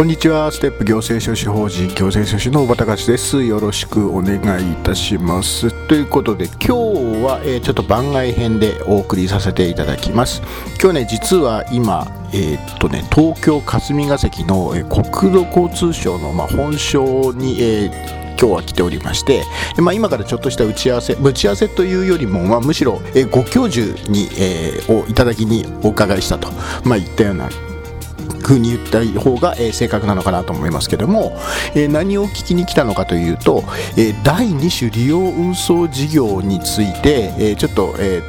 こんにちは。ステップ行政書士法人行政書士の小畑です。よろしくお願いいたします。ということで今日は、えー、ちょっと番外編でお送りさせていただきます。今日ね実は今えー、っとね東京霞が関の、えー、国土交通省の、まあ、本省に、えー今日は来ておりまして、まあ、今からちょっとした打ち合わせ打ち合わせというよりも、まあ、むしろ、えご教授に、えー、をいただきにお伺いしたと、まあ、いったような風に言った方が、えー、正確なのかなと思いますけども、えー、何を聞きに来たのかというと、えー、第2種利用運送事業について、えちょっと、え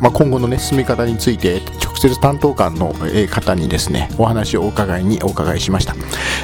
まあ、今後の、ね、進め方について直接担当官の方にですねお話をお伺いにお伺いしました、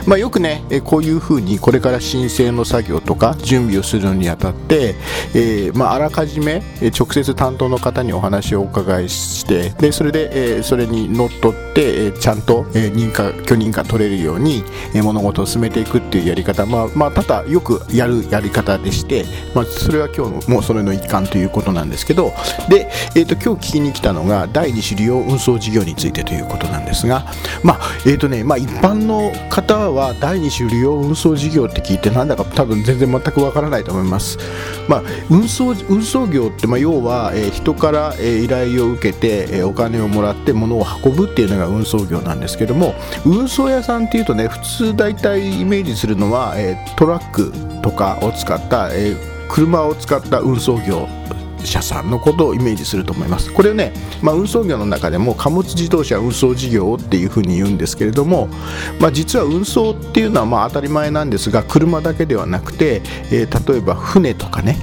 まあ、よくねこういうふうにこれから申請の作業とか準備をするのにあたって、えー、まあ、あらかじめ直接担当の方にお話をお伺いしてでそれで、えそれにのっとってちゃんと認可許認可取れるように物事を進めていくっていうやり方、まあ、まあ、ただよくやるやり方でして、まあ、それは今日のもうそれの一環ということなんですけどで、えーと、今日聞きに来たのが第2種利用運送事業についてということなんですが、まあえーとねまあ、一般の方は第2種利用運送事業って聞いてなんだか多分全然全くわからないと思います。まあ、運送運送業って、まあ、要は、えー、人から、えー、依頼を受けて、えー、お金をもらって物を運ぶっていうのが運送業なんですけども運送屋さんっていうとね普通大体イメージするのは、えー、トラックとかを使った、えー、車を使った運送業車さんのことをイメージすると思いますこれね、まあ、運送業の中でも貨物自動車運送事業っていうふうに言うんですけれども、まあ、実は運送っていうのはまあ当たり前なんですが車だけではなくて、えー、例えば船とかね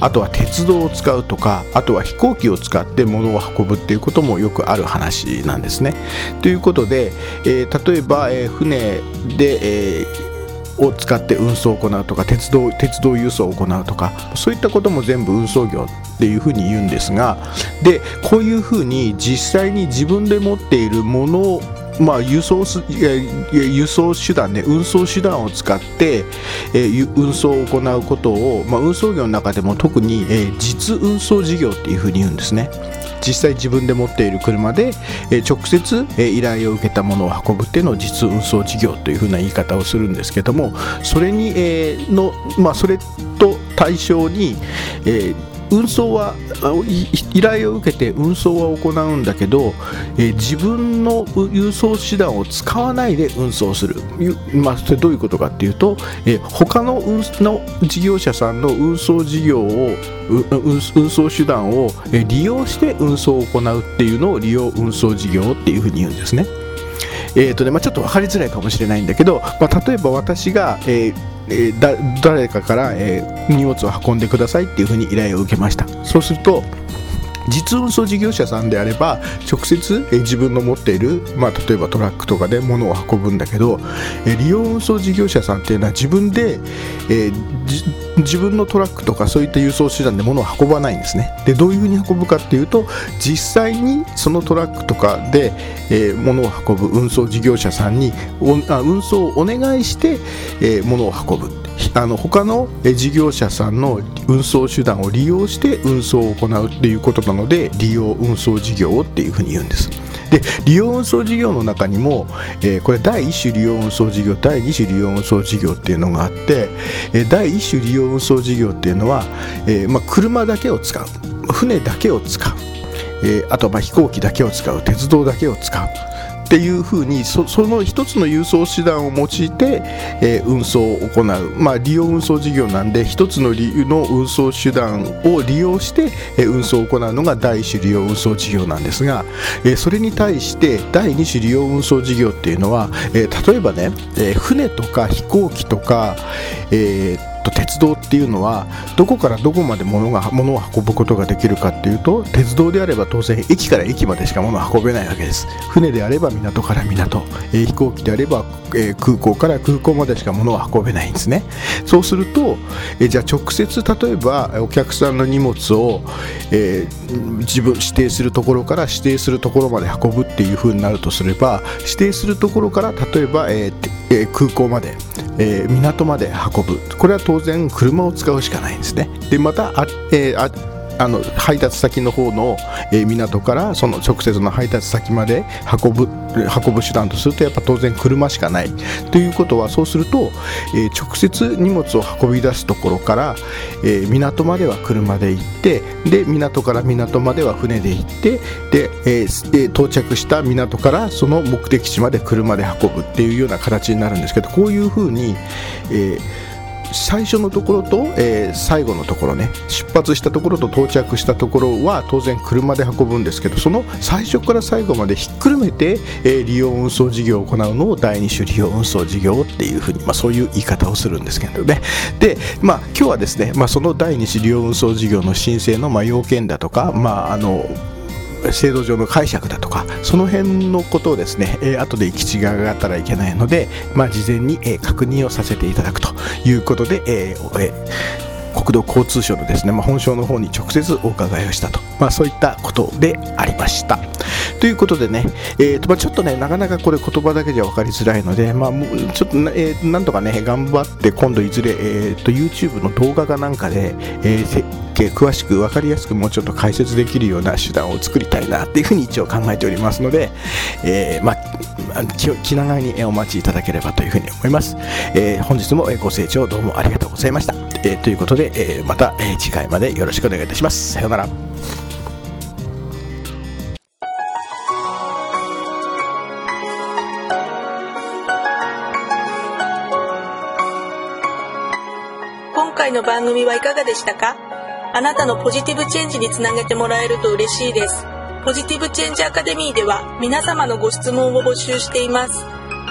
あとは鉄道を使うとかあとは飛行機を使って物を運ぶっていうこともよくある話なんですね。ということで、えー、例えば、えー、船で、えーを使って運送を行うとか鉄道鉄道輸送を行うとかそういったことも全部運送業っていうふうに言うんですがでこういうふうに実際に自分で持っているものをまあ、輸送輸送手段ね運送手段を使って、えー、運送を行うことを、まあ、運送業の中でも特に、えー、実運送事業っていうふうに言うんですね。実際自分で持っている車で、え直接、え依頼を受けたものを運ぶっていうのを実運送事業というふうな言い方をするんですけどもそれに、えのまあ、それと対象に、えー運送は依頼を受けて運送は行うんだけど、えー、自分の輸送手段を使わないで運送する、まあ、それどういうことかっていうと、えー、他の運の事業者さんの運送事業を運送手段を利用して運送を行うっていうのを利用運送事業っていうふうに言うんですね。えーとねまあ、ちょっと分かりづらいかもしれないんだけど、まあ、例えば私が、えーえー、だ誰かから、えー、荷物を運んでくださいっていうふうに依頼を受けました。そうすると実運送事業者さんであれば直接、え自分の持っている、まあ、例えばトラックとかで物を運ぶんだけど、え利用運送事業者さんっていうのは自分で、え、自分のトラックとかそういった輸送手段で物を運ばないんですね。でどういうふうに運ぶかっていうと実際にそのトラックとかで、え、物を運ぶ運送事業者さんにあ運送をお願いして、え、物を運ぶ。あの他の事業者さんの運送手段を利用して運送を行うっていうことなので利用運送事業っていうふうに言うんです。で利用運送事業の中にも、えー、これ第1種利用運送事業第2種利用運送事業っていうのがあって、えー、第1種利用運送事業っていうのは、えーまあ、車だけを使う船だけを使う、え、あとま飛行機だけを使う鉄道だけを使うっていうふうにそその一つの輸送手段を用いて、えー、運送を行う、まあ、利用運送事業なんで一つの理由の運送手段を利用して、えー、運送を行うのが第一種利用運送事業なんですが、えー、それに対して第二種利用運送事業っていうのは、え例えばね、え船とか飛行機とか、えーと鉄道っていうのはどこからどこまで物が物を運ぶことができるかっていうと鉄道であれば当然駅から駅までしか物を運べないわけです。船であれば港から港、えー、飛行機であれば、えー、空港から空港までしか物を運べないんですね。そうすると、えー、じゃあ直接例えばお客さんの荷物を、え自分指定するところから指定するところまで運ぶっていう風になるとすれば指定するところから例えば、ええ空港までえー、港まで運ぶ。これは当当然車を使うしかないんですね。でまたあ、えー、ああの配達先の方の、え、港からその直接の配達先まで運ぶ運ぶ手段とするとやっぱ当然車しかない。ということはそうすると、えー、直接荷物を運び出すところから、えー、港までは車で行ってで港から港までは船で行ってで、えー、到着した港からその目的地まで車で運ぶっていうような形になるんですけどこういうふうに、えー最初のところと、えー、最後のところね出発したところと到着したところは当然車で運ぶんですけどその最初から最後までひっくるめて、えー、利用運送事業を行うのを第二種利用運送事業っていうふうに、まあ、そういう言い方をするんですけどね。で、まあ、今日はですね、まあ、その第二種利用運送事業の申請のま要件だとか、まあ、あの制度上の解釈だとかその辺のことをですね、えー、後で行き違いがあったらいけないので、まあ、事前に、えー、確認をさせていただくということで、えーえー国土交通省のですね、まあ、本省の方に直接お伺いをしたと、まあ、そういったことでありました。ということでね、えーとまあ、ちょっとね、なかなかこれ言葉だけじゃ分かりづらいので、まあ、ちょっと、えー、なんとかね、頑張って今度いずれ、えーと、YouTube の動画かなんかで、えー、設計詳しく分かりやすくもうちょっと解説できるような手段を作りたいなっていうふうに一応考えておりますので、えー、まあ、気気長にお待ちいただければというふうに思います。えー、本日もご清聴どうもありがとうございました。えー、ということで、えまた、え次回までよろしくお願いいたします。さようなら。今回の番組はいかがでしたか？あなたのポジティブチェンジにつなげてもらえると嬉しいです。ポジティブチェンジアカデミーでは皆様のご質問を募集しています。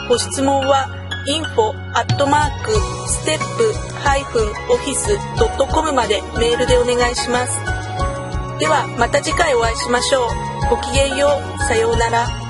ご質問は info アットマークステップハイフンオフィスドットコムまでメールでお願いします。ではまた次回お会いしましょう。ごきげんよう。さようなら。